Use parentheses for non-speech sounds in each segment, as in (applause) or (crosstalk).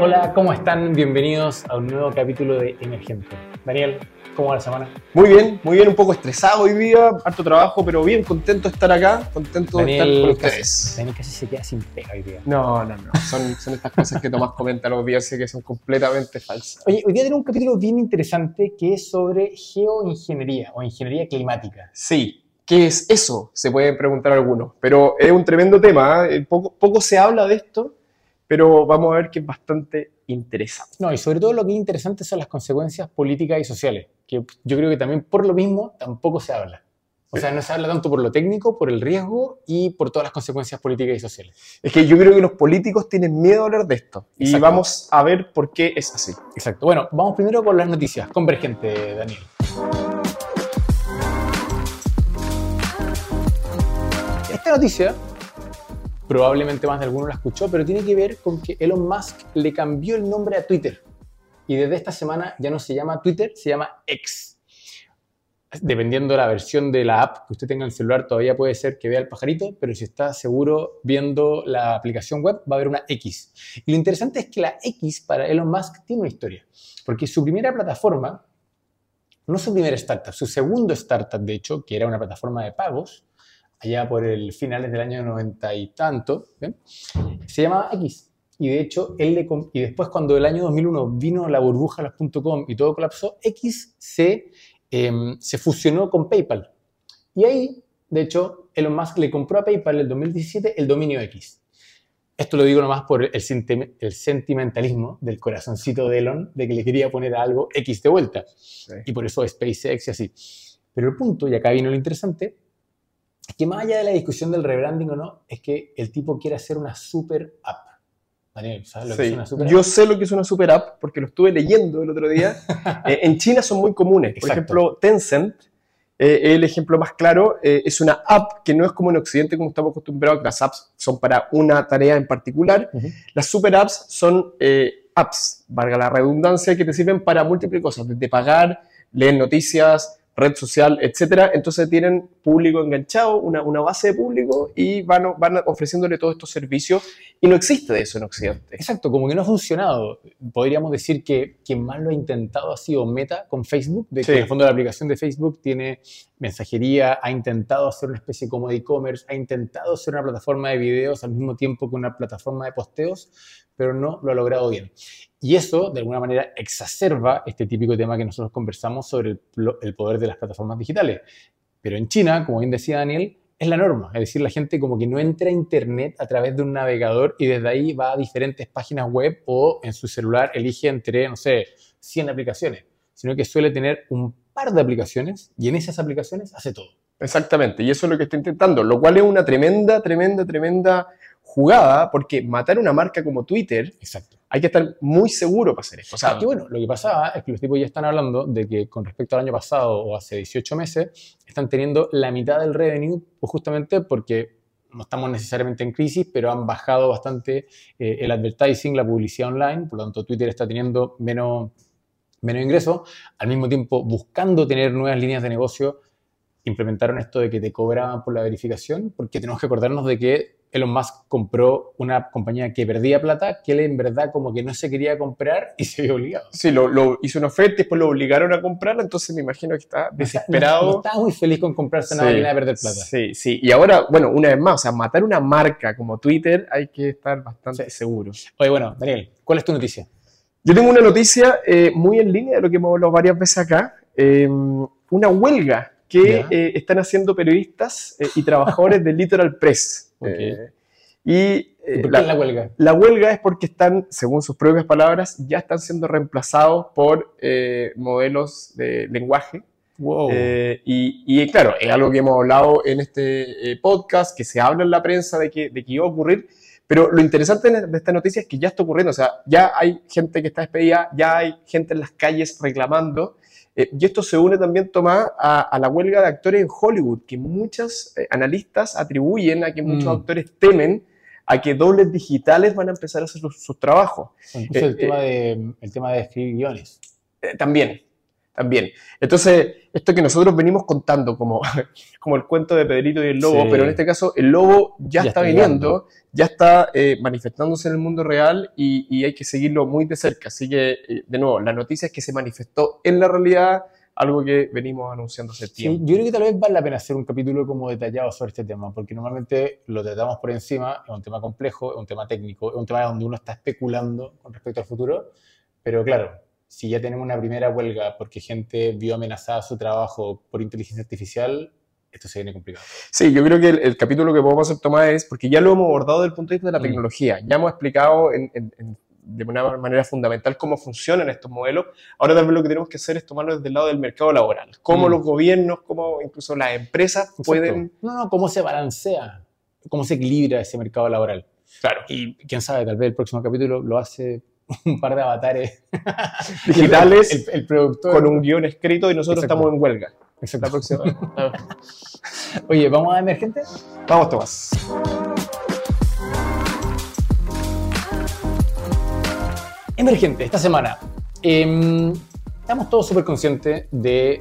Hola, ¿cómo están? Bienvenidos a un nuevo capítulo de Emergente. Daniel, ¿cómo va la semana? Muy bien, muy bien, un poco estresado hoy día, harto trabajo, pero bien, contento de estar acá, contento de estar con ustedes. Daniel casi se queda sin pega hoy día. No, no, no, son, son estas cosas que Tomás comenta los días que son completamente falsas. Oye, hoy día tenemos un capítulo bien interesante que es sobre geoingeniería o ingeniería climática. Sí, ¿qué es eso? Se pueden preguntar algunos, pero es un tremendo tema, ¿eh? poco, poco se habla de esto, pero vamos a ver que es bastante interesante. No, y sobre todo lo que es interesante son las consecuencias políticas y sociales, que yo creo que también por lo mismo tampoco se habla. O sea, no se habla tanto por lo técnico, por el riesgo y por todas las consecuencias políticas y sociales. Es que yo creo que los políticos tienen miedo a hablar de esto y Exacto. vamos a ver por qué es así. Exacto. Bueno, vamos primero con las noticias. Convergente, Daniel. Esta noticia, probablemente más de alguno la escuchó, pero tiene que ver con que Elon Musk le cambió el nombre a Twitter. Y desde esta semana ya no se llama Twitter, se llama X. Dependiendo de la versión de la app que usted tenga en el celular, todavía puede ser que vea el pajarito, pero si está seguro viendo la aplicación web, va a haber una X. Y lo interesante es que la X para Elon Musk tiene una historia, porque su primera plataforma, no su primera startup, su segundo startup, de hecho, que era una plataforma de pagos, allá por el finales del año 90 y tanto, ¿bien? se llamaba X. Y de hecho, él le y después cuando el año 2001 vino la burbuja las .com y todo colapsó, X se, em, se fusionó con PayPal. Y ahí, de hecho, Elon Musk le compró a PayPal en el 2017 el dominio X. Esto lo digo nomás por el, senti- el sentimentalismo del corazoncito de Elon de que le quería poner a algo X de vuelta. Y por eso SpaceX y así. Pero el punto, y acá vino lo interesante, es que más allá de la discusión del rebranding o no, es que el tipo quiere hacer una super app. Daniel, ¿sabes lo que es una super Yo app? sé lo que es una super app porque lo estuve leyendo el otro día. (laughs) Eh, en China son muy comunes. Por ejemplo, Tencent, eh, el ejemplo más claro, eh, es una app que no es como en Occidente, como estamos acostumbrados, que las apps son para una tarea en particular. Las super apps son apps, valga la redundancia, que te sirven para múltiples cosas, desde pagar, leer noticias, red social, etcétera. Entonces tienen público enganchado, una, una base de público y van, van ofreciéndole todos estos servicios. Y no existe de eso en Occidente. Exacto, como que no ha funcionado. Podríamos decir que quien más lo ha intentado ha sido Meta con Facebook, de que Sí. en el fondo la aplicación de Facebook tiene mensajería, ha intentado hacer una especie como de e-commerce, ha intentado hacer una plataforma de videos al mismo tiempo que una plataforma de posteos, pero no lo ha logrado bien. Y eso, de alguna manera, exacerba este típico tema que nosotros conversamos sobre el, poder de las plataformas digitales. Pero en China, como bien decía Daniel, es la norma. Es decir, la gente como que no entra a Internet a través de un navegador y desde ahí va a diferentes páginas web o en su celular elige entre, no sé, 100 aplicaciones, sino que suele tener un par de aplicaciones y en esas aplicaciones hace todo. Exactamente, y eso es lo que está intentando, lo cual es una tremenda, tremenda, tremenda jugada, porque matar una marca como Twitter, Exacto. Hay que estar muy seguro para hacer esto. O sea, Y bueno, lo que pasaba es que los tipos ya están hablando de que con respecto al año pasado o hace 18 meses, están teniendo la mitad del revenue, pues justamente porque no estamos necesariamente en crisis, pero han bajado bastante eh, el advertising, la publicidad online, por lo tanto Twitter está teniendo menos, menos ingresos, al mismo tiempo buscando tener nuevas líneas de negocio, implementaron esto de que te cobraban por la verificación, porque tenemos que acordarnos de que Elon Musk compró una compañía que perdía plata, que él en verdad como que no se quería comprar y (laughs) se vio obligado. sí, lo, lo hizo una oferta y después lo obligaron a comprarla, entonces me imagino que está desesperado. No, no estaba muy feliz con comprarse una Sí, máquina de perder plata. Sí, sí, y ahora, bueno, una vez más, o sea, matar una marca como Twitter hay que estar bastante Sí. seguro. Oye, bueno, Daniel, ¿cuál es tu noticia? Yo tengo una noticia eh, muy en línea de lo que hemos hablado varias veces acá, eh, una huelga que eh, están haciendo periodistas eh, y trabajadores del Literal Press. Ok. Eh, y eh, ¿Y por qué la, la huelga? la huelga es porque están, según sus propias palabras, ya están siendo reemplazados por eh, modelos de lenguaje. Wow. Eh, y, y, claro, es algo que hemos hablado en este eh, podcast, que se habla en la prensa de que, de que iba a ocurrir, pero lo interesante de esta noticia es que ya está ocurriendo, o sea, ya hay gente que está despedida, ya hay gente en las calles reclamando, eh, y esto se une también, Tomás, a, a, la huelga de actores en Hollywood, que muchos eh, analistas atribuyen a que muchos Mm. actores temen a que dobles digitales van a empezar a hacer sus, sus trabajos. Incluso el, eh, tema de, el tema de escribir guiones. También, También. Entonces, esto que nosotros venimos contando como, (laughs) como el cuento de Pedrito y el lobo, Sí. pero en este caso el lobo ya, Ya está viniendo, ya está eh, manifestándose en el mundo real y, y hay que seguirlo muy de cerca. Así que, eh, de nuevo, la noticia es que se manifestó en la realidad, algo que venimos anunciando hace Sí, tiempo. yo creo que tal vez vale la pena hacer un capítulo como detallado sobre este tema, porque normalmente lo tratamos por encima, es un tema complejo, es un tema técnico, es un tema donde uno está especulando con respecto al futuro, pero claro, si ya tenemos una primera huelga porque gente vio amenazada su trabajo por inteligencia artificial, esto se viene complicado. Sí, yo creo que el, el capítulo que podemos hacer tomar es, porque ya lo hemos abordado desde el punto de vista de la Mm. tecnología, ya hemos explicado en- en- en- de una manera fundamental cómo funcionan estos modelos, ahora tal vez lo que tenemos que hacer es tomarlo desde el lado del mercado laboral, cómo Mm. los gobiernos, cómo incluso las empresas Exacto. pueden... No, no, cómo se balancea, cómo se equilibra ese mercado laboral. Claro. Y quién sabe, tal vez el próximo capítulo lo hace un par de avatares (laughs) Digitales El, el productor. con un guion escrito y nosotros Exacto. estamos en huelga. Exacto. La próxima. (laughs) Oye, ¿vamos a emergente? Vamos, Tomás. Emergente, esta semana. em, estamos todos súper conscientes de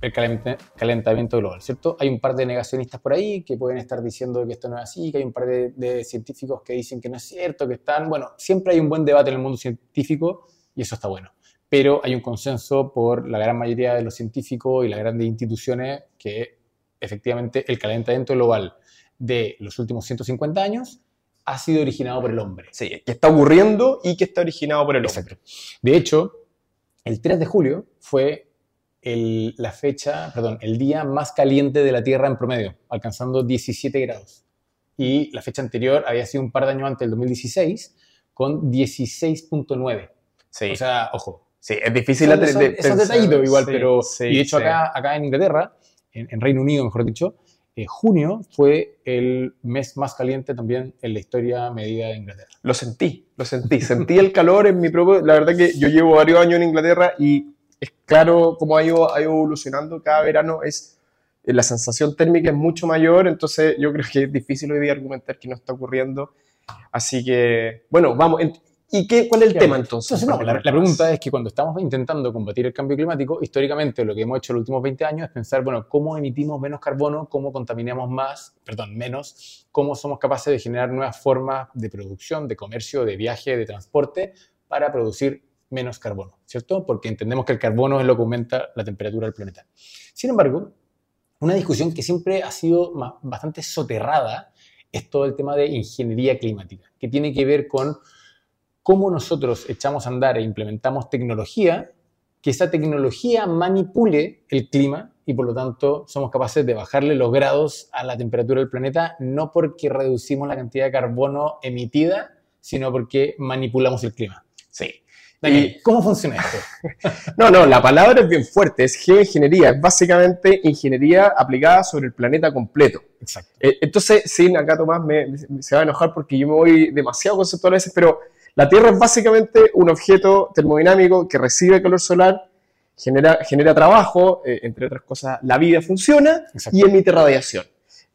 el calent- calentamiento global, ¿cierto? Hay un par de negacionistas por ahí que pueden estar diciendo que esto no es así, que hay un par de, de científicos que dicen que no es cierto, que están... Bueno, siempre hay un buen debate en el mundo científico y eso está bueno. Pero hay un consenso por la gran mayoría de los científicos y las grandes instituciones que efectivamente el calentamiento global de los últimos 150 años ha sido originado por el hombre. Sí, que está ocurriendo y que está originado por el hombre. De hecho, el 3 de julio fue el- la fecha, perdón, el día más caliente de la Tierra en promedio, alcanzando 17 grados. Y la fecha anterior había sido un par de años antes, el 2016, con 16.9. Sí, O sea, ojo. sí, es difícil Son, de- son de esos pensar. detallitos igual, Sí, pero... sí, y de hecho sí. acá, acá en Inglaterra, en, en Reino Unido mejor dicho, eh, junio fue el mes más caliente también en la historia medida de Inglaterra. Lo sentí, lo sentí. Sentí el calor en mi propio. La verdad que yo llevo varios años en Inglaterra y es claro cómo ha ido, ha ido evolucionando cada verano. Es, eh, la sensación térmica es mucho mayor, entonces yo creo que es difícil hoy día argumentar que no está ocurriendo. Así que, bueno, vamos. en- ¿Y qué, cuál es el Claro. tema entonces? Entonces, no, la, la pregunta es que cuando estamos intentando combatir el cambio climático, históricamente lo que hemos hecho los últimos 20 años es pensar, bueno, cómo emitimos menos carbono, cómo contaminamos más, perdón, menos, cómo somos capaces de generar nuevas formas de producción, de comercio, de viaje, de transporte para producir menos carbono, ¿cierto? Porque entendemos que el carbono es lo que aumenta la temperatura del planeta. Sin embargo, una discusión que siempre ha sido bastante soterrada es todo el tema de ingeniería climática, que tiene que ver con cómo nosotros echamos a andar e implementamos tecnología, que esa tecnología manipule el clima y por lo tanto somos capaces de bajarle los grados a la temperatura del planeta, no porque reducimos la cantidad de carbono emitida, sino porque manipulamos el clima. Sí. ¿Cómo funciona esto? (laughs) No, no, la palabra es bien fuerte, es geoingeniería, es básicamente ingeniería aplicada sobre el planeta completo. Exacto. Eh, Entonces, sí, acá Tomás me, me- se va a enojar porque yo me voy demasiado conceptual a veces, pero la Tierra es básicamente un objeto termodinámico que recibe calor solar, genera, genera trabajo, eh, entre otras cosas, la vida funciona Exacto. y emite radiación.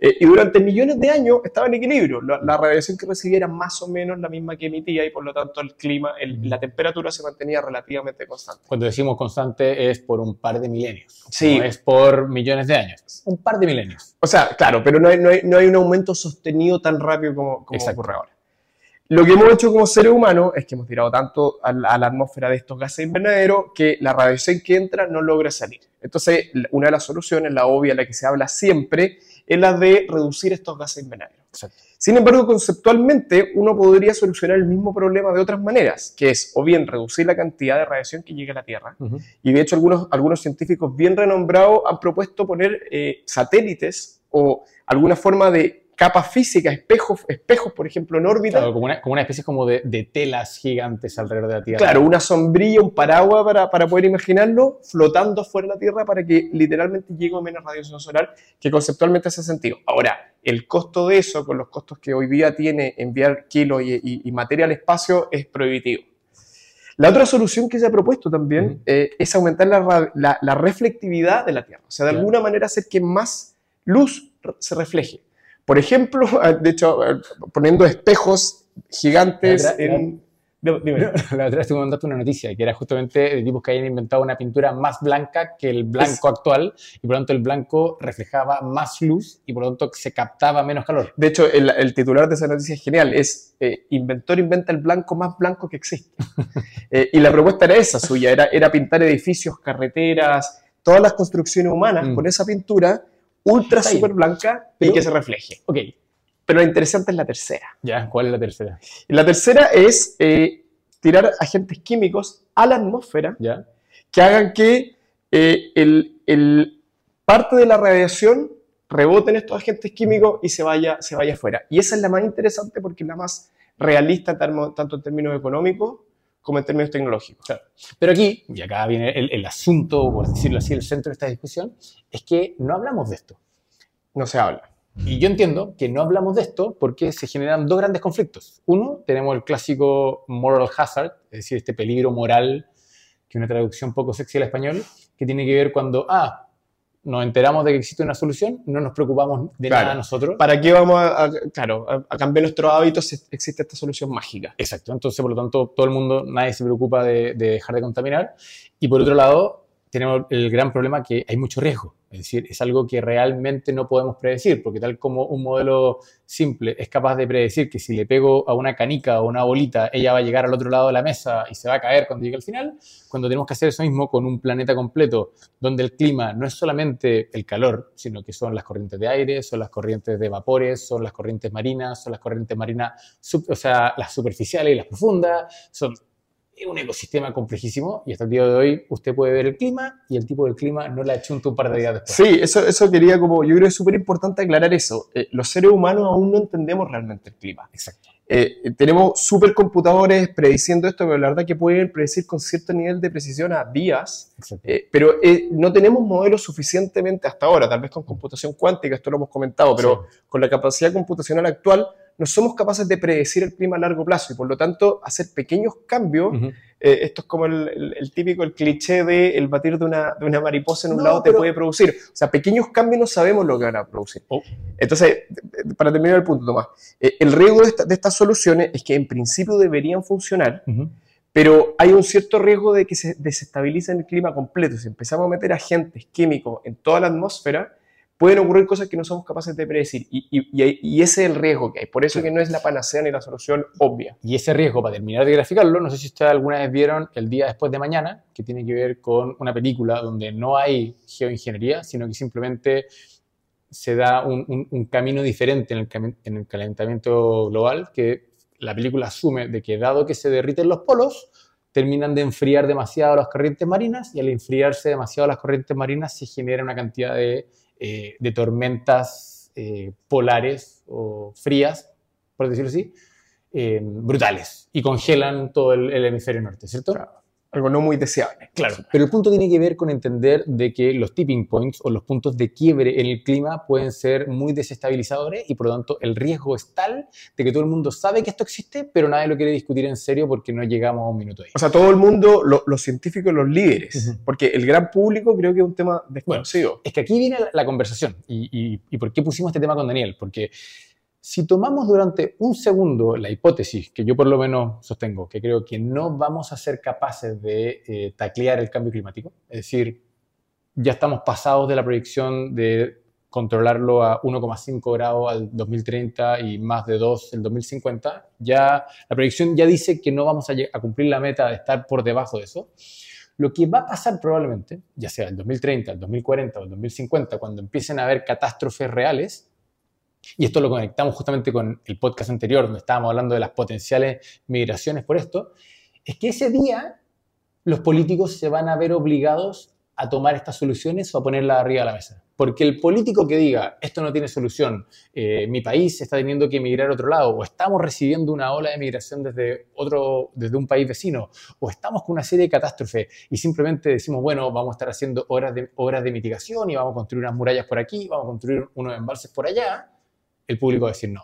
Eh, y durante millones de años estaba en equilibrio. La, la radiación que recibía era más o menos la misma que emitía y por lo tanto el clima, el- la temperatura se mantenía relativamente constante. Cuando decimos constante es por un par de milenios, Sí. no es por millones de años, un par de milenios. O sea, claro, pero no hay, no hay, no hay un aumento sostenido tan rápido como, como ocurre ahora. Lo que hemos hecho como seres humanos es que hemos tirado tanto a la, a la atmósfera de estos gases invernaderos que la radiación que entra no logra salir. Entonces, una de las soluciones, la obvia, la que se habla siempre, es la de reducir estos gases invernaderos. Exacto. Sin embargo, conceptualmente, uno podría solucionar el mismo problema de otras maneras, que es o bien reducir la cantidad de radiación que llega a la Tierra, y de hecho algunos, algunos científicos bien renombrados han propuesto poner eh, satélites o alguna forma de capas físicas, espejos, espejos por ejemplo, en órbita. Claro, como, una, como una especie como de, de telas gigantes alrededor de la Tierra. Claro, una sombrilla, un paraguas para, para poder imaginarlo, flotando fuera de la Tierra para que literalmente llegue menos radiación solar, que conceptualmente hace sentido. Ahora, el costo de eso, con los costos que hoy día tiene enviar kilos y, y- y materia al espacio, es prohibitivo. La otra solución que se ha propuesto también eh, es aumentar la, la- la reflectividad de la Tierra. O sea, de Claro. alguna manera hacer que más luz se refleje. Por ejemplo, (laughs) de hecho, poniendo espejos gigantes en... Dime. dime. (laughs) La otra vez tú me mandaste una noticia que era justamente de tipos que habían inventado una pintura más blanca que el blanco actual y por lo tanto el blanco reflejaba más luz y por lo tanto se captaba menos calor. De hecho, el, el titular de esa noticia es genial. Es eh, inventor inventa el blanco más blanco que existe. (laughs) Eh, y la propuesta era esa suya, era, era pintar edificios, carreteras, todas las construcciones humanas Mm. con esa pintura ultra Está bien. super blanca y que se refleje. Ok, Pero lo interesante es la tercera. ya, ¿cuál es la tercera? La tercera es eh, tirar agentes químicos a la atmósfera ¿Ya? que hagan que eh, el, el- parte de la radiación rebote en estos agentes químicos y se vaya, se vaya afuera. Y esa es la más interesante porque es la más realista tanto en términos económicos como en términos tecnológicos. Pero aquí, y acá viene el, el asunto, por decirlo así, el centro de esta discusión, es que no hablamos de esto. No se habla. Y yo entiendo que no hablamos de esto porque se generan dos grandes conflictos. Uno, tenemos el clásico moral hazard, es decir, este peligro moral, que una traducción poco sexy al español, que tiene que ver cuando, ah, nos enteramos de que existe una solución, no nos preocupamos de Claro. nada nosotros. ¿Para qué vamos a, a- claro, a, a cambiar nuestros hábitos si existe esta solución mágica? Exacto, entonces por lo tanto todo el mundo, nadie se preocupa de, de dejar de contaminar. Y por otro lado, tenemos el gran problema que hay mucho riesgo. Es decir, es algo que realmente no podemos predecir, porque tal como un modelo simple es capaz de predecir que si le pego a una canica o una bolita, ella va a llegar al otro lado de la mesa y se va a caer cuando llegue al final, cuando tenemos que hacer eso mismo con un planeta completo, donde el clima no es solamente el calor, sino que son las corrientes de aire, son las corrientes de vapores, son las corrientes marinas, son las corrientes marinas, o sea, las superficiales y las profundas, son es un ecosistema complejísimo y hasta el día de hoy usted puede ver el clima y el tipo del clima no la achunta un par de días después. Sí, eso, eso quería como, yo creo que es súper importante aclarar eso. Eh, los seres humanos aún no entendemos realmente el clima. Exacto. Eh, tenemos supercomputadores prediciendo esto, pero la verdad que pueden predecir con cierto nivel de precisión a días, eh, pero eh, no tenemos modelos suficientemente hasta ahora, tal vez con computación cuántica, esto lo hemos comentado, pero con la capacidad computacional actual no somos capaces de predecir el clima a largo plazo y por lo tanto hacer pequeños cambios, eh, esto es como el, el- el típico, el cliché de el batir de una, de una mariposa en un No, lado te puede producir. O sea, pequeños cambios no sabemos lo que van a producir. Oh. Entonces, para terminar el punto, Tomás, eh, el riesgo de, esta- de estas soluciones es que en principio deberían funcionar, pero hay un cierto riesgo de que se desestabilice el clima completo. Si empezamos a meter agentes químicos en toda la atmósfera, pueden ocurrir cosas que no somos capaces de predecir. Y, ese es el riesgo que hay. Por eso que no es la panacea ni la solución obvia. Y ese riesgo, para terminar de graficarlo, no sé si ustedes alguna vez vieron El día después de mañana, que tiene que ver con una película donde no hay geoingeniería, sino que simplemente se da un, un- un camino diferente en el, en el calentamiento global, que la película asume de que dado que se derriten los polos, terminan de enfriar demasiado las corrientes marinas y al enfriarse demasiado las corrientes marinas se genera una cantidad de, eh, de tormentas eh, polares o frías, por decirlo así, eh, brutales y congelan todo el, el hemisferio norte, ¿cierto? Algo no muy deseable. Claro, pero el punto tiene que ver con entender de que los tipping points o los puntos de quiebre en el clima pueden ser muy desestabilizadores y por lo tanto el riesgo es tal de que todo el mundo sabe que esto existe, pero nadie lo quiere discutir en serio porque no llegamos a un minuto ahí. O sea, todo el mundo, lo- los científicos, los líderes, porque el gran público creo que es un tema desconocido. Es que aquí viene la, la conversación y, y- y por qué pusimos este tema con Daniel, porque si tomamos durante un segundo la hipótesis, que yo por lo menos sostengo, que creo que no vamos a ser capaces de eh, taclear el cambio climático, es decir, ya estamos pasados de la proyección de controlarlo a 1,5 grados al 2030 y más de 2 el 2050, ya la proyección ya dice que no vamos a, a cumplir la meta de estar por debajo de eso. Lo que va a pasar probablemente, ya sea el 2030, el 2040 o el 2050, cuando empiecen a haber catástrofes reales, y esto lo conectamos justamente con el podcast anterior, donde estábamos hablando de las potenciales migraciones por esto, es que ese día los políticos se van a ver obligados a tomar estas soluciones o a ponerlas arriba de la mesa. Porque el político que diga, esto no tiene solución, eh, mi país está teniendo que emigrar a otro lado, o estamos recibiendo una ola de migración desde, otro, desde un país vecino, o estamos con una serie de catástrofes y simplemente decimos, bueno, vamos a estar haciendo de, obras de mitigación y vamos a construir unas murallas por aquí, vamos a construir unos embalses por allá, el público va a decir, no,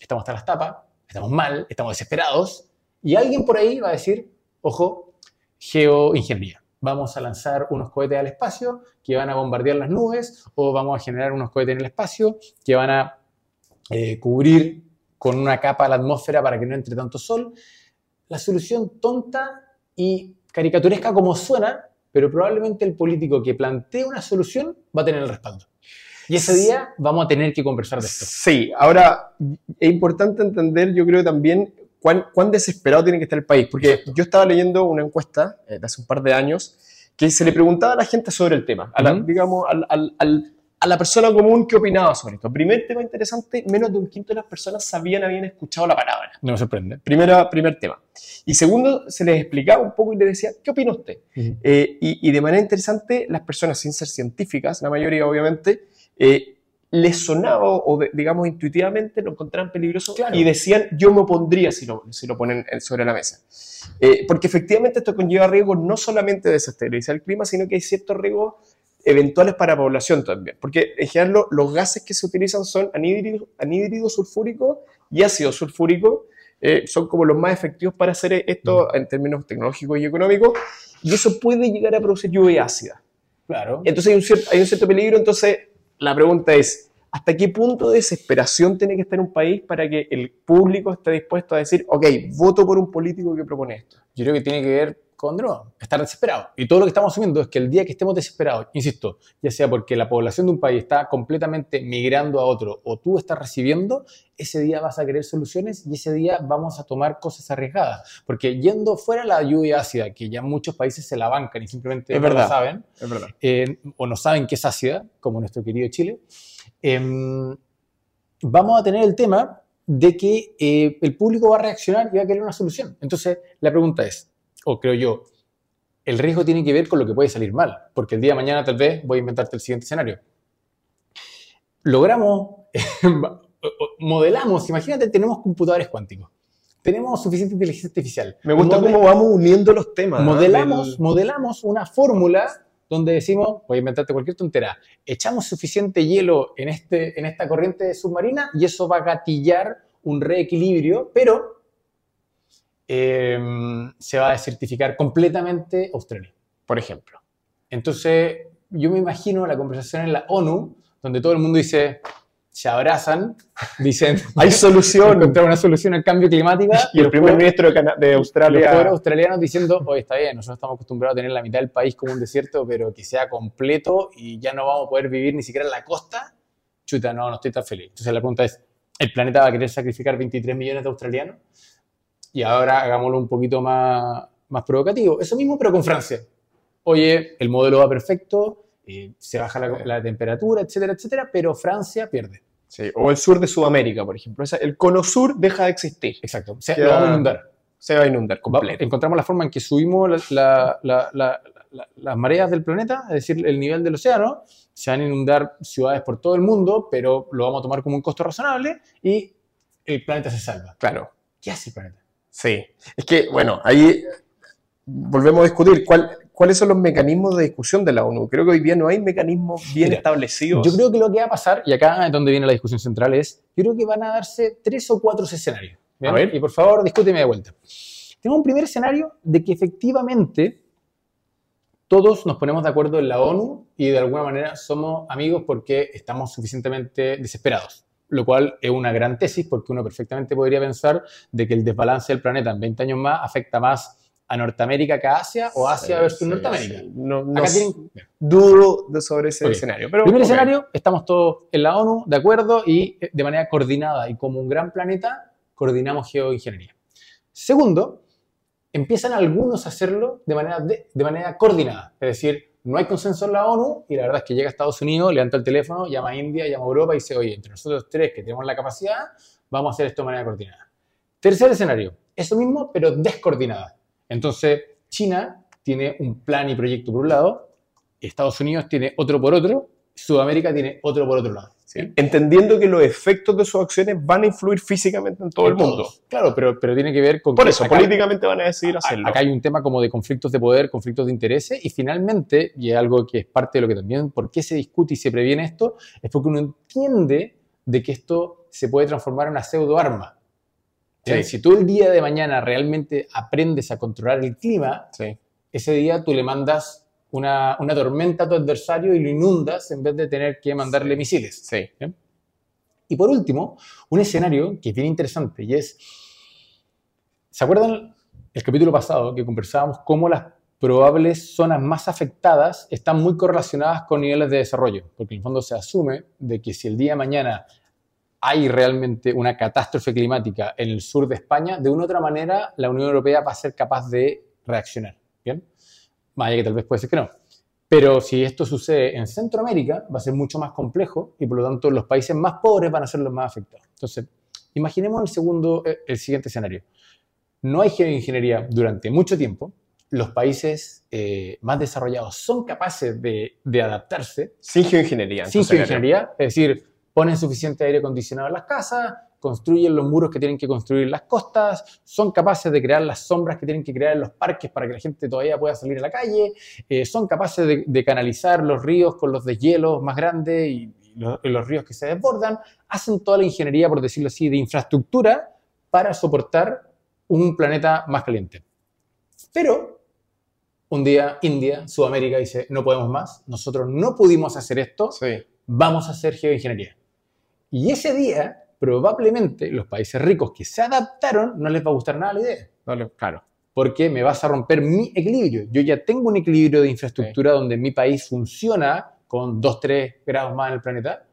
estamos hasta las tapas, estamos mal, estamos desesperados, y alguien por ahí va a decir, ojo, geoingeniería. Vamos a lanzar unos cohetes al espacio que van a bombardear las nubes o vamos a generar unos cohetes en el espacio que van a eh, cubrir con una capa la atmósfera para que no entre tanto sol. la solución tonta y caricaturesca como suena, pero probablemente el político que plantee una solución va a tener el respaldo. Y ese día vamos a tener que conversar de esto. Sí, ahora es importante entender, yo creo también, cuán, cuán desesperado tiene que estar el país. Porque yo estaba leyendo una encuesta eh, de hace un par de años que se le preguntaba a la gente sobre el tema, a la, Ujú. digamos, al- al- al- a la persona común que opinaba sobre esto. Primer tema interesante, menos de un quinto de las personas sabían, habían escuchado la palabra. No me sorprende. Primera, primer tema. Y segundo, se les explicaba un poco y le decía, ¿qué opina usted? Eh, y, y de manera interesante, las personas sin ser científicas, la mayoría obviamente, eh, les sonaba o, digamos intuitivamente lo encontraban peligroso Claro. y decían, yo me opondría si lo, si lo ponen en- sobre la mesa. Eh, porque efectivamente esto conlleva riesgos no solamente de desestabilizar el clima, sino que hay ciertos riesgos eventuales para la población también. Porque en general lo- los gases que se utilizan son anhídrido, anhídrido sulfúrico y ácido sulfúrico, eh, son como los más efectivos para hacer esto en términos tecnológicos y económicos, y eso puede llegar a producir lluvia ácida. Claro. Entonces hay un, cierto, hay un cierto peligro, entonces la pregunta es, ¿hasta qué punto de desesperación tiene que estar un país para que el público esté dispuesto a decir, ok, voto por un político que propone esto? Yo creo que tiene que ver con estar desesperado. Y todo lo que estamos asumiendo es que el día que estemos desesperados, insisto, ya sea porque la población de un país está completamente migrando a otro o tú estás recibiendo, ese día vas a querer soluciones y ese día vamos a tomar cosas arriesgadas. Porque yendo fuera la lluvia ácida, que ya muchos países se la bancan y simplemente Es no verdad. lo saben, Es verdad. eh, o no saben que es ácida, como nuestro querido Chile, em, vamos a tener el tema de que eh, el público va a reaccionar y va a querer una solución. Entonces, la pregunta es, o creo yo, el riesgo tiene que ver con lo que puede salir mal, porque el día de mañana tal vez voy a inventarte el siguiente escenario. Logramos, (laughs) modelamos, imagínate, tenemos computadores cuánticos, tenemos suficiente inteligencia artificial. Me gusta Model- cómo vamos uniendo los temas. modelamos, Del- modelamos una fórmula donde decimos, voy a inventarte cualquier tontera, echamos suficiente hielo en, este, en esta corriente submarina y eso va a gatillar un reequilibrio, pero eh, se va a desertificar completamente Australia. por ejemplo. Entonces, yo me imagino la conversación en la ONU, donde todo el mundo dice, se abrazan, (laughs) dicen, Hay (laughs) solución. encontrar una solución al cambio climático (laughs) y el primer ministro de, de los Australia... pobres australianos diciendo, oye, está bien, nosotros estamos acostumbrados a tener la mitad del país como un desierto, pero que sea completo y ya no vamos a poder vivir ni siquiera en la costa, chuta, no, no estoy tan feliz. Entonces la pregunta es, ¿el planeta va a querer sacrificar 23 millones de australianos? Y ahora hagámoslo un poquito más, más provocativo. Eso mismo, pero con Francia. Oye, el modelo va perfecto, eh, se baja la, la temperatura, etcétera, etcétera, pero Francia pierde. Sí, o el sur de Sudamérica, por ejemplo. Esa- el cono sur deja de existir. Exacto. O sea, lo vamos a inundar. Se va a inundar Va- completo. encontramos la forma en que subimos la- la- las mareas del planeta, es decir, el nivel del océano, se van a inundar ciudades por todo el mundo, pero lo vamos a tomar como un costo razonable y el planeta se salva. Claro. ¿Qué hace el planeta? Sí. Es que, bueno, ahí volvemos a discutir cuál- cuáles son los mecanismos de discusión de la ONU. Creo que hoy día no hay mecanismos bien Mira, establecidos. Yo creo que lo que va a pasar, y acá es donde viene la discusión central, es, yo creo que van a darse tres o cuatro escenarios. ¿bien? A ver. Y por favor, discúteme de vuelta. Tengo un primer escenario de que efectivamente todos nos ponemos de acuerdo en la ONU y de alguna manera somos amigos porque estamos suficientemente desesperados. Lo cual es una gran tesis porque uno perfectamente podría pensar de que el desbalance del planeta en 20 años más afecta más a Norteamérica que a Asia o Asia Sí, versus sí, Norteamérica. sí. No, no tienen, dudo de sobre ese escenario. Pero, Primer escenario, estamos todos en la ONU, de acuerdo, y eh, de manera coordinada. Y como un gran planeta, coordinamos geoingeniería. Segundo, empiezan algunos a hacerlo de manera, de, de manera coordinada. Es decir, no hay consenso en la ONU y la verdad es que llega a Estados Unidos, levanta el teléfono, llama a India, llama a Europa y dice, oye, entre nosotros tres que tenemos la capacidad, vamos a hacer esto de manera coordinada. Tercer escenario, eso mismo, pero descoordinada. Entonces, China tiene un plan y proyecto por un lado, Estados Unidos tiene otro por otro, Sudamérica tiene otro por otro lado. Sí. Entendiendo que los efectos de sus acciones van a influir físicamente en todo el mundo. todos. Claro, pero, pero tiene que ver con Por que eso, acá- políticamente van a decidir hacerlo. Acá hay un tema como de conflictos de poder, conflictos de intereses y finalmente, y es algo que es parte de lo que también, ¿por qué se discute y se previene esto? Es porque uno entiende de que esto se puede transformar en una pseudo arma. Sí. Si tú el día de mañana realmente aprendes a controlar el clima, Sí. ese día tú le mandas una, una tormenta a tu adversario y lo inundas en vez de tener que mandarle Sí. misiles. Sí. Y por último, un escenario que es bien interesante y es, ¿se acuerdan el capítulo pasado que conversábamos cómo las probables zonas más afectadas están muy correlacionadas con niveles de desarrollo, porque en el fondo se asume de que si el día de mañana hay realmente una catástrofe climática en el sur de España, de una u otra manera la Unión Europea va a ser capaz de reaccionar. ¿Bien? Más allá que tal vez puede ser que no. Pero si esto sucede en Centroamérica, va a ser mucho más complejo y por lo tanto los países más pobres van a ser los más afectados. Entonces, imaginemos el, segundo, eh, el siguiente escenario. No hay geoingeniería durante mucho tiempo, los países eh, más desarrollados son capaces de, de adaptarse. Sin geoingeniería. Sin geoingeniería, es decir, ponen suficiente aire acondicionado en las casas, construyen los muros que tienen que construir las costas, son capaces de crear las sombras que tienen que crear en los parques para que la gente todavía pueda salir a la calle, eh, son capaces de, canalizar los ríos con los deshielos más grandes y, los, los, ríos que se desbordan, hacen toda la ingeniería, por decirlo así, de infraestructura para soportar un planeta más caliente. Pero un día India, Sudamérica dice, no podemos más, nosotros no pudimos hacer esto, vamos a hacer geoingeniería. Y ese día, probablemente, los países ricos que se adaptaron no les va a gustar nada la idea. claro. Porque me vas a romper mi equilibrio. Yo ya tengo un equilibrio de infraestructura donde mi país funciona con 2-3 grados más en el planeta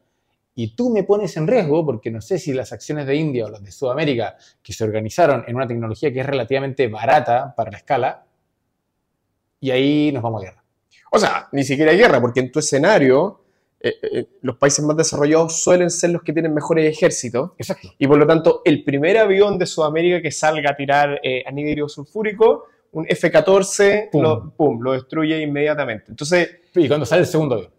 y tú me pones en riesgo porque no sé si las acciones de India o las de Sudamérica que se organizaron en una tecnología que es relativamente barata para la escala, y ahí nos vamos a guerra. O sea, ni siquiera guerra, porque en tu escenario eh, eh, los países más desarrollados suelen ser los que tienen mejores ejércitos. Exacto. Y por lo tanto, el primer avión de Sudamérica que salga a tirar eh, anhídrido sulfúrico, un F-14, Lo, lo destruye inmediatamente. Entonces, ¿Y cuando sale el segundo avión?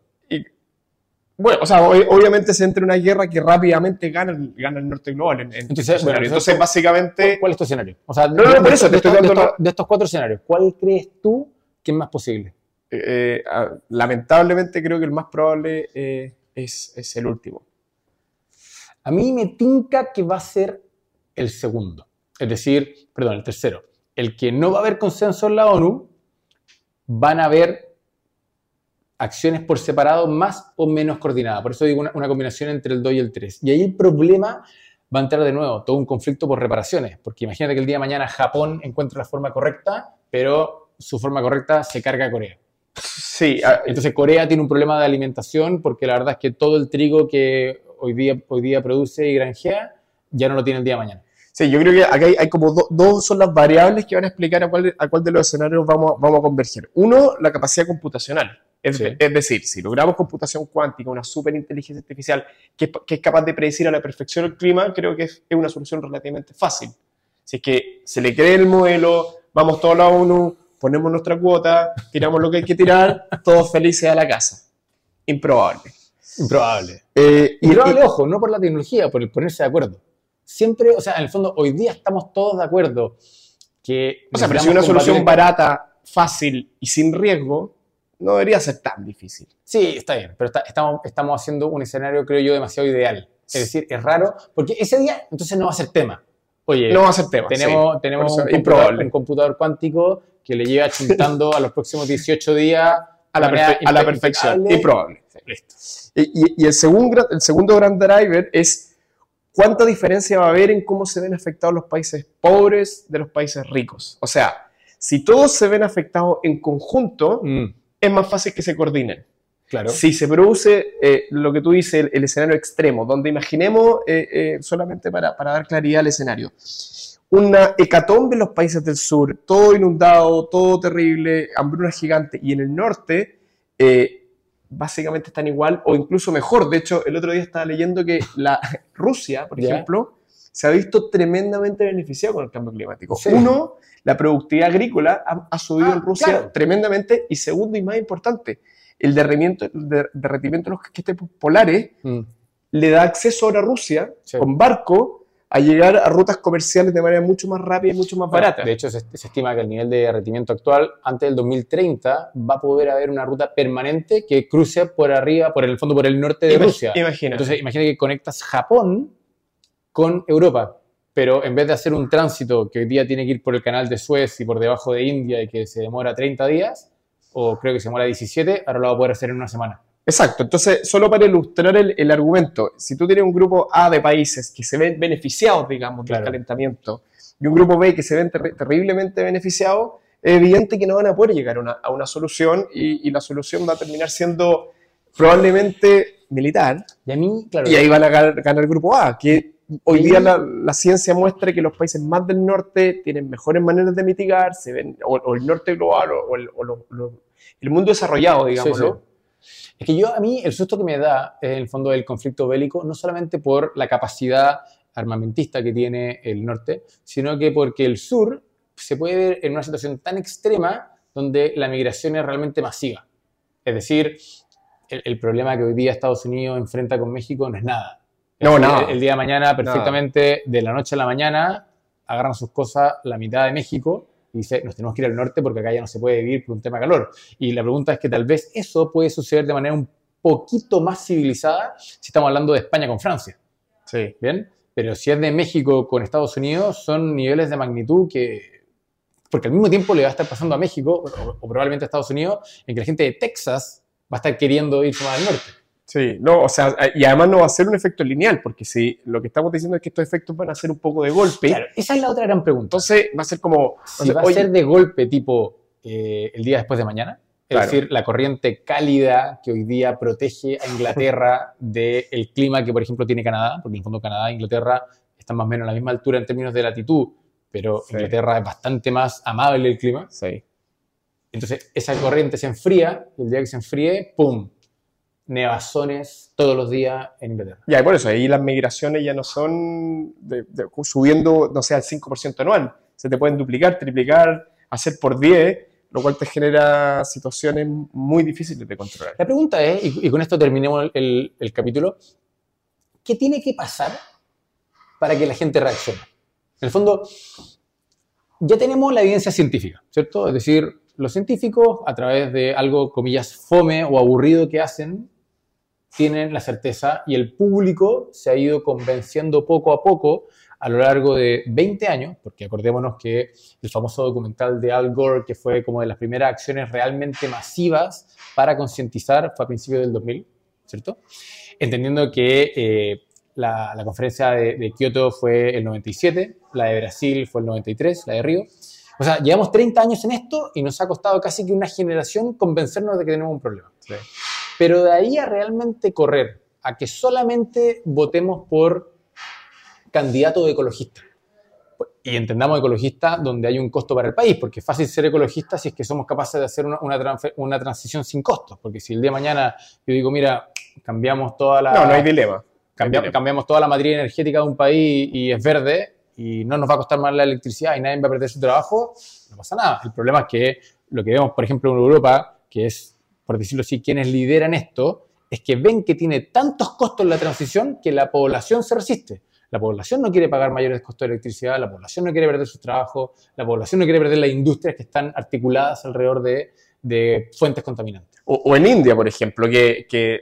bueno, o sea, obviamente se entra en una guerra que rápidamente gana el, gana el norte global. En, entonces, entonces, básicamente... ¿Cuál es tu escenario? O sea, no, no, por eso te estoy dando... de estos cuatro escenarios, ¿cuál crees tú ¿Qué es más posible? Eh, eh, lamentablemente creo que el más probable eh, es, el último. A mí me tinca que va a ser el segundo. Es decir, perdón, el tercero. El que no va a haber consenso en la ONU, van a haber acciones por separado más o menos coordinadas. Por eso digo una, combinación entre el 2 y el 3. Y ahí el problema va a entrar de nuevo, todo un conflicto por reparaciones. Porque imagínate que el día de mañana Japón encuentra la forma correcta, pero su forma correcta, se carga Corea. Sí. Entonces Corea tiene un problema de alimentación porque la verdad es que todo el trigo que hoy día, hoy día produce y granjea ya no lo tiene el día de mañana. Sí, yo creo que acá hay, como dos son las variables que van a explicar a cuál, a cuál de los escenarios vamos, vamos a converger. Uno, la capacidad computacional. Es, es, decir, si logramos computación cuántica, una superinteligencia artificial que, que, es capaz de predecir a la perfección el clima, creo que es, es, una solución relativamente fácil. Si es que se le cree el modelo, vamos todos a la ONU, ponemos nuestra cuota, tiramos lo que hay que tirar, todos felices a la casa. Improbable. Improbable. Eh, y, Improbable, ojo, no por la tecnología, por el ponerse de acuerdo. Siempre, o sea, en el fondo, hoy día estamos todos de acuerdo que... O sea, pero si una solución barata, fácil y sin riesgo, no debería ser tan difícil. Sí, está bien, pero estamos, estamos haciendo un escenario, creo yo, demasiado ideal. Es decir, es raro, porque ese día entonces no va a ser tema. Oye, no va a ser tema. Tenemos, tenemos un, computador, un, computador, cuántico que le lleva chuntando a los próximos 18 días a la, a la perfección. Improbable. Y, y, el, segundo, el segundo gran driver es cuánta diferencia va a haber en cómo se ven afectados los países pobres de los países ricos. O sea, si todos se ven afectados en conjunto, mm. es más fácil que se coordinen. Claro. Si se produce eh, lo que tú dices, el, escenario extremo, donde imaginemos, eh, eh, solamente para, para, dar claridad al escenario, una hecatombe en los países del sur, todo inundado, todo terrible, hambruna gigante, y en el norte básicamente están igual o incluso mejor. De hecho, el otro día estaba leyendo que la (laughs) Rusia, por ejemplo, se ha visto tremendamente beneficiada con el cambio climático. Uno, la productividad agrícola ha, subido en ah, Rusia tremendamente, y segundo y más importante, el derretimiento, de derretimiento de los casquetes polares mm. le da acceso ahora a Rusia con barco a llegar a rutas comerciales de manera mucho más rápida y mucho más barata. De hecho, se, estima que el nivel de derretimiento actual, antes del 2030, va a poder haber una ruta permanente que cruce por arriba, por el fondo, por el norte de Rusia. Imagina. Entonces, imagina que conectas Japón con Europa, pero en vez de hacer un tránsito que hoy día tiene que ir por el canal de Suez y por debajo de India y que se demora 30 días, o creo que se demora 17, ahora lo va a poder hacer en una semana. Exacto, entonces solo para ilustrar el, argumento, si tú tienes un grupo A de países que se ven beneficiados, digamos, del calentamiento y un grupo B que se ven ter- terriblemente beneficiados, es evidente que no van a poder llegar a una, a una solución y, y la solución va a terminar siendo probablemente militar Y a mí, claro, y ahí van a ganar, ganar el grupo A, que hoy día la, la ciencia muestra que los países más del norte tienen mejores maneras de mitigar, se ven, o, o el norte global o, o el, o lo- lo- el mundo desarrollado, digamos, Sí, sí. Es que yo, a mí, el susto que me da en el fondo del conflicto bélico, no solamente por la capacidad armamentista que tiene el norte, sino que porque el sur se puede ver en una situación tan extrema donde la migración es realmente masiva. Es decir, el, el problema que hoy día Estados Unidos enfrenta con México no es nada. Es No. El, el día de mañana, perfectamente, de la noche a la mañana, agarran sus cosas la mitad de México y dice, nos tenemos que ir al norte porque acá ya no se puede vivir por un tema de calor. Y la pregunta es que tal vez eso puede suceder de manera un poquito más civilizada si estamos hablando de España con Francia. Sí. ¿Bien? Pero si es de México con Estados Unidos, son niveles de magnitud que... Porque al mismo tiempo le va a estar pasando a México, o, o probablemente a Estados Unidos, en que la gente de Texas va a estar queriendo irse más al norte. Sí, no, o sea, y además no va a ser un efecto lineal, porque si lo que estamos diciendo es que estos efectos van a ser un poco de golpe, Claro, esa es la otra gran pregunta. entonces va a ser como, si va a oye, ser de golpe tipo eh, el día después de mañana, es Claro. decir, la corriente cálida que hoy día protege a Inglaterra (laughs) del clima que, por ejemplo, tiene Canadá, porque en el fondo Canadá e Inglaterra están más o menos a la misma altura en términos de latitud, pero Sí. Inglaterra es bastante más amable el clima. sí. Entonces, esa corriente se enfría, y el día que se enfríe, ¡pum! Nevazones todos los días en Inglaterra. Ya, y por eso, ahí las migraciones ya no son de- de- subiendo, no sé, al 5% anual. Se te pueden duplicar, triplicar, hacer por 10, lo cual te genera situaciones muy difíciles de controlar. La pregunta es, y, y con esto terminemos el, el- el capítulo, ¿qué tiene que pasar para que la gente reaccione? En el fondo, ya tenemos la evidencia científica, ¿cierto? Es decir, los científicos, a través de algo, comillas, fome o aburrido que hacen, tienen la certeza y el público se ha ido convenciendo poco a poco a lo largo de 20 años, porque acordémonos que el famoso documental de Al Gore, que fue como de las primeras acciones realmente masivas para concientizar, fue a principios del 2000, ¿cierto? Entendiendo que eh, la, la conferencia de, de Kioto fue el 97, la de Brasil fue el 93, la de Río. O sea, llevamos 30 años en esto y nos ha costado casi que una generación convencernos de que tenemos un problema. Sí. Pero de ahí a realmente correr, a que solamente votemos por candidato de ecologista. Y entendamos ecologista donde hay un costo para el país, porque es fácil ser ecologista si es que somos capaces de hacer una, una, transfe- una transición sin costos. Porque si el día de mañana yo digo, mira, cambiamos toda la, No, no hay dilema. cambia- dilema. cambiamos toda la matriz energética de un país y es verde y no nos va a costar más la electricidad y nadie va a perder su trabajo, no pasa nada. El problema es que lo que vemos, por ejemplo, en Europa, que es, por decirlo así, quienes lideran esto, es que ven que tiene tantos costos la transición que la población se resiste. La población no quiere pagar mayores costos de electricidad, la población no quiere perder su trabajo, la población no quiere perder las industrias que están articuladas alrededor de, de fuentes contaminantes. O, o en India, por ejemplo, que, que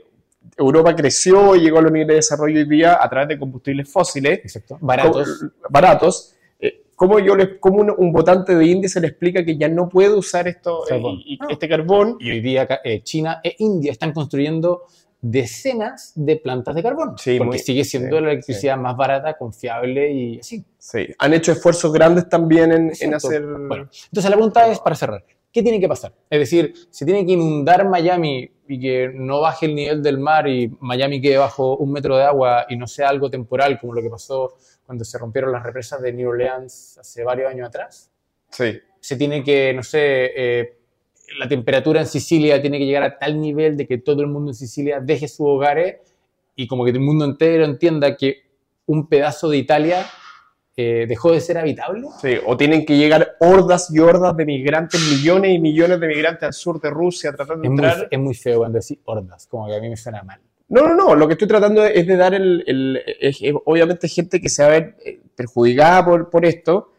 Europa creció y llegó a los niveles de desarrollo hoy día a través de combustibles fósiles Exacto. Baratos. baratos. ¿Cómo, yo les, cómo un, un votante de India se le explica que ya no puede usar esto, eh, Carbón. este carbón? Y hoy día eh, China e India están construyendo decenas de plantas de carbón. Sí, porque muy- sigue siendo sí, la electricidad más barata, confiable y así. Sí, han hecho esfuerzos grandes también en, en hacer... Bueno, entonces la pregunta es, para cerrar, ¿qué tiene que pasar? Es decir, ¿se tiene que inundar Miami y que no baje el nivel del mar y Miami quede bajo un metro de agua y no sea algo temporal como lo que pasó cuando se rompieron las represas de New Orleans hace varios años atrás? Sí, se tiene que, no sé, eh, la temperatura en Sicilia tiene que llegar a tal nivel de que todo el mundo en Sicilia deje sus hogares y como que el mundo entero entienda que un pedazo de Italia eh, dejó de ser habitable. sí. O tienen que llegar hordas y hordas de migrantes, millones y millones de migrantes al sur de Rusia tratando de Es muy, entrar. es muy feo cuando decís hordas, como que a mí me suena mal. No, no, no. Lo que estoy tratando es de dar el. el- obviamente, gente que se va a ver eh, perjudicada por, por esto,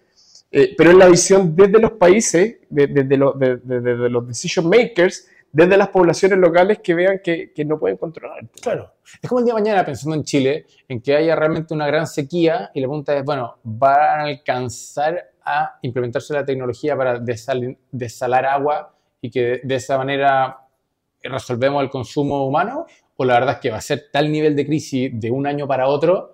eh, pero es la visión desde los países, de- desde los, los decision makers, desde las poblaciones locales que vean que, que no pueden controlar. Claro. Es como el día de mañana pensando en Chile, en que haya realmente una gran sequía y la pregunta es, bueno, ¿van a alcanzar a implementarse la tecnología para desal- desalar agua y que de esa manera resolvemos el consumo humano? ¿O la verdad es que va a ser tal nivel de crisis de un año para otro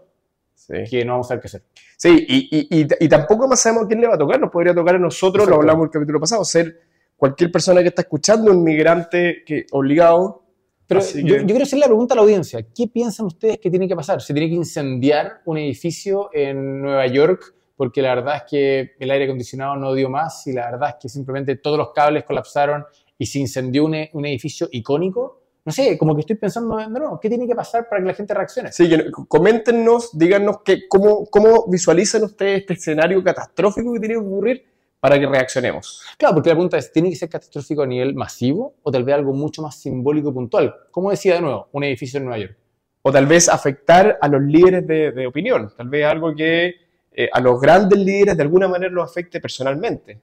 Sí. que no vamos a saber qué hacer. Sí, y, y, y, y tampoco más sabemos a quién le va a tocar. Nos podría tocar a nosotros, lo hablamos el capítulo pasado, ser cualquier persona que está escuchando, un migrante que obligado. Pero yo, que- yo quiero hacer la pregunta a la audiencia. ¿Qué piensan ustedes que tiene que pasar? ¿Se tiene que incendiar un edificio en Nueva York? Porque la verdad es que el aire acondicionado no dio más y la verdad es que simplemente todos los cables colapsaron y se incendió un, un edificio icónico. No sé, como que estoy pensando, nuevo, ¿qué tiene que pasar para que la gente reaccione? Sí, coméntenos, díganos que, cómo, cómo visualizan ustedes este escenario catastrófico que tiene que ocurrir para que reaccionemos. Claro, porque la pregunta es, ¿tiene que ser catastrófico a nivel masivo o tal vez algo mucho más simbólico y puntual? Como decía de nuevo, un edificio en Nueva York. O tal vez afectar a los líderes de, de opinión. Tal vez algo que eh, a los grandes líderes de alguna manera los afecte personalmente.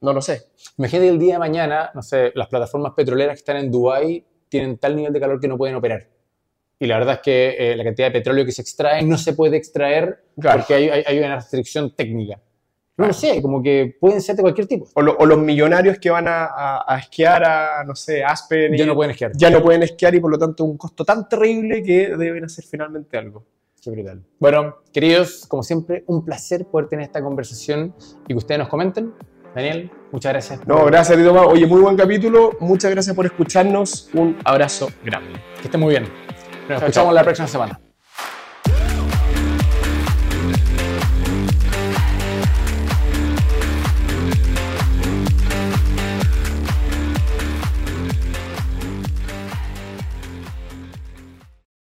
No lo sé. Imagínate el día de mañana, no sé, las plataformas petroleras que están en Dubái tienen tal nivel de calor que no pueden operar. Y la verdad es que eh, la cantidad de petróleo que se extrae no se puede extraer Claro. porque hay, hay- hay una restricción técnica. No sé, como que pueden ser de cualquier tipo. O, lo- o los millonarios que van a, a- a esquiar a, no sé, Aspen. Ya no pueden esquiar. ya no pueden esquiar y por lo tanto un costo tan terrible que deben hacer finalmente algo. Qué brutal. Bueno, queridos, como siempre, un placer poder tener esta conversación y que ustedes nos comenten. Daniel, muchas gracias. No, gracias a ti, Tomás. Oye, muy buen capítulo. Muchas gracias por escucharnos. Un abrazo grande. Que estén muy bien. Nos escuchamos la próxima semana.